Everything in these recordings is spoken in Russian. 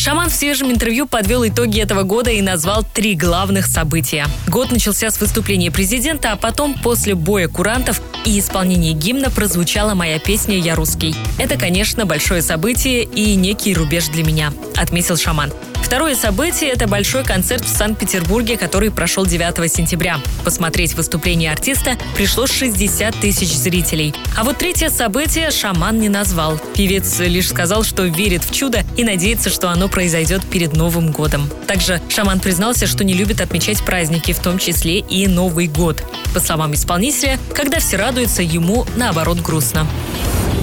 Шаман в свежем интервью подвел итоги этого года и назвал три главных события. Год начался с выступления президента, а потом, после боя курантов и исполнения гимна, прозвучала моя песня «Я русский». Это, конечно, большое событие и некий рубеж для меня, отметил Шаман. Второе событие – это большой концерт в Санкт-Петербурге, который прошел 9 сентября. Посмотреть выступление артиста пришло 60 тысяч зрителей. А вот третье событие шаман не назвал. Певец лишь сказал, что верит в чудо и надеется, что оно произойдет перед Новым годом. Также шаман признался, что не любит отмечать праздники, в том числе и Новый год. По словам исполнителя, когда все радуются, ему наоборот грустно.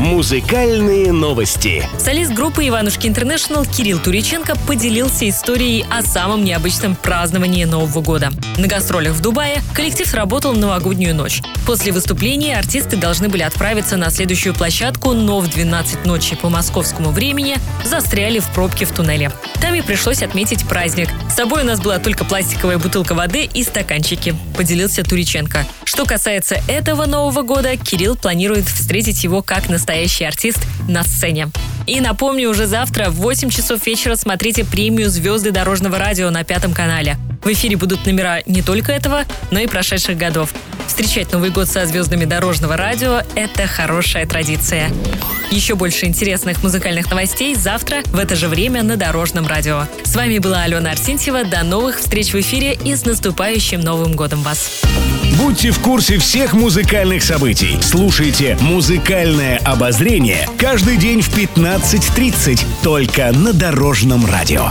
Музыкальные новости. Солист группы «Иванушки Интернешнл» Кирилл Туриченко поделился историей о самом необычном праздновании Нового года. На гастролях в Дубае коллектив сработал новогоднюю ночь. После выступления артисты должны были отправиться на следующую площадку, но в 12 ночи по московскому времени застряли в пробке в туннеле. Там и пришлось отметить праздник. С собой у нас была только пластиковая бутылка воды и стаканчики, поделился Туриченко. Что касается этого Нового года, Кирилл планирует встретить его как настоящий артист на сцене. И напомню, уже завтра в 8 часов вечера смотрите премию «Звезды дорожного радио» на Пятом канале. В эфире будут номера не только этого, но и прошедших годов. Встречать Новый год со звездами дорожного радио – это хорошая традиция. Еще больше интересных музыкальных новостей завтра в это же время на Дорожном радио. С вами была Алена Арсентьева. До новых встреч в эфире и с наступающим Новым годом вас! Будьте в курсе всех музыкальных событий. Слушайте «Музыкальное обозрение» каждый день в 15.30 только на Дорожном радио.